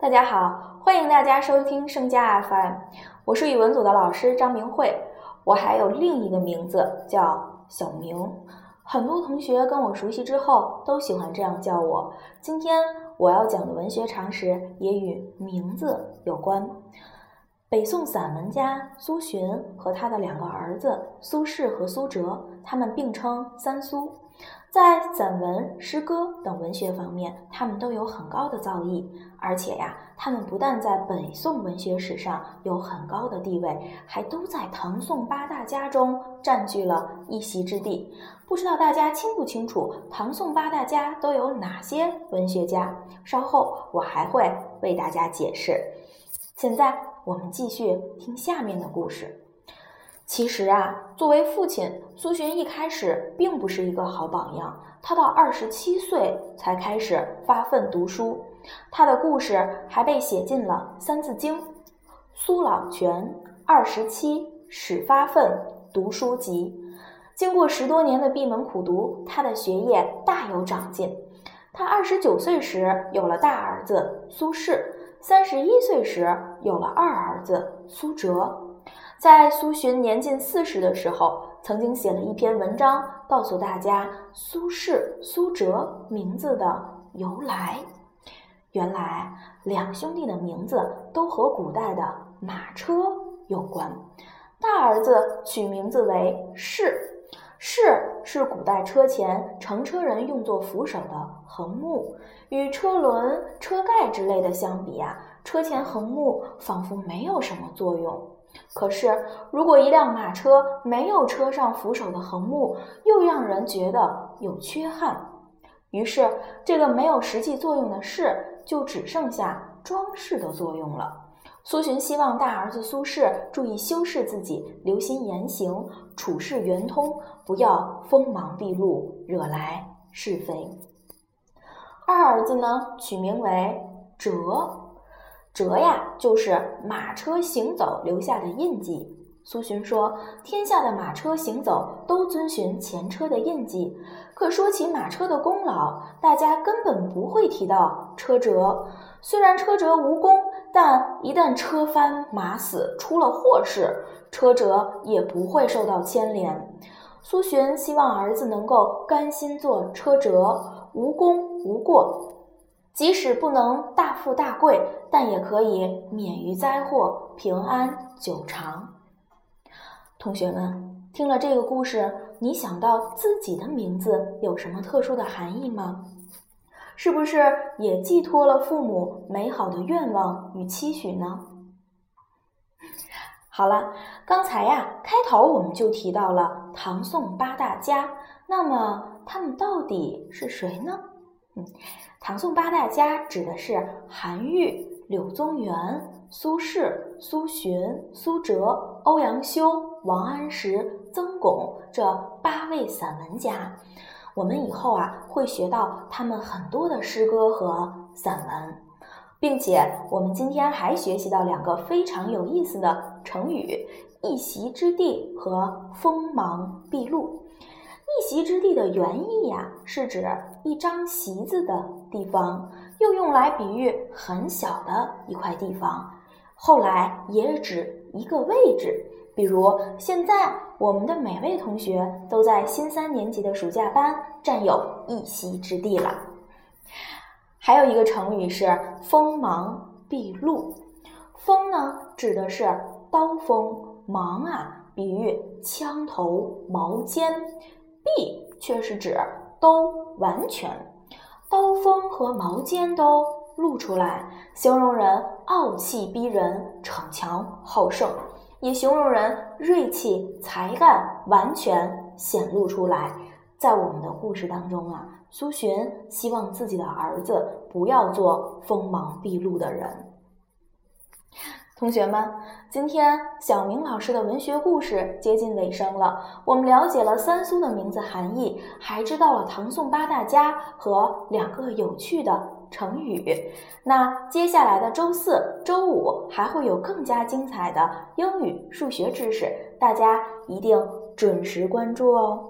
大家好，欢迎大家收听盛佳 FM，我是语文组的老师张明慧，我还有另一个名字叫小明，很多同学跟我熟悉之后都喜欢这样叫我。今天我要讲的文学常识也与名字有关。北宋散文家苏洵和他的两个儿子苏轼和苏辙，他们并称三苏。在散文、诗歌等文学方面，他们都有很高的造诣，而且呀，他们不但在北宋文学史上有很高的地位，还都在唐宋八大家中占据了一席之地。不知道大家清不清楚，唐宋八大家都有哪些文学家？稍后我还会为大家解释。现在我们继续听下面的故事。其实啊，作为父亲，苏洵一开始并不是一个好榜样。他到二十七岁才开始发奋读书，他的故事还被写进了《三字经》。苏老泉二十七始发奋读书籍，经过十多年的闭门苦读，他的学业大有长进。他二十九岁时有了大儿子苏轼，三十一岁时有了二儿子苏辙。在苏洵年近四十的时候，曾经写了一篇文章，告诉大家苏轼、苏辙名字的由来。原来，两兄弟的名字都和古代的马车有关。大儿子取名字为士，士是古代车前乘车人用作扶手的横木。与车轮、车盖之类的相比啊，车前横木仿佛没有什么作用。可是，如果一辆马车没有车上扶手的横木，又让人觉得有缺憾。于是，这个没有实际作用的事，就只剩下装饰的作用了。苏洵希望大儿子苏轼注意修饰自己，留心言行，处事圆通，不要锋芒毕露，惹来是非。二儿子呢，取名为哲。辙呀，就是马车行走留下的印记。苏洵说：“天下的马车行走都遵循前车的印记。可说起马车的功劳，大家根本不会提到车辙。虽然车辙无功，但一旦车翻马死，出了祸事，车辙也不会受到牵连。苏洵希望儿子能够甘心做车辙，无功无过。”即使不能大富大贵，但也可以免于灾祸，平安久长。同学们，听了这个故事，你想到自己的名字有什么特殊的含义吗？是不是也寄托了父母美好的愿望与期许呢？好了，刚才呀，开头我们就提到了唐宋八大家，那么他们到底是谁呢？唐宋八大家指的是韩愈、柳宗元、苏轼、苏洵、苏辙、欧阳修、王安石、曾巩这八位散文家。我们以后啊会学到他们很多的诗歌和散文，并且我们今天还学习到两个非常有意思的成语：一席之地和锋芒毕露。一席之地的原意呀，是指一张席子的地方，又用来比喻很小的一块地方。后来也指一个位置，比如现在我们的每位同学都在新三年级的暑假班占有一席之地了。还有一个成语是锋芒毕露，锋呢指的是刀锋，芒啊比喻枪头、矛尖。毕却是指都完全，刀锋和矛尖都露出来，形容人傲气逼人、逞强好胜，也形容人锐气才干完全显露出来。在我们的故事当中啊，苏洵希望自己的儿子不要做锋芒毕露的人。同学们，今天小明老师的文学故事接近尾声了。我们了解了三苏的名字含义，还知道了唐宋八大家和两个有趣的成语。那接下来的周四周五还会有更加精彩的英语、数学知识，大家一定准时关注哦。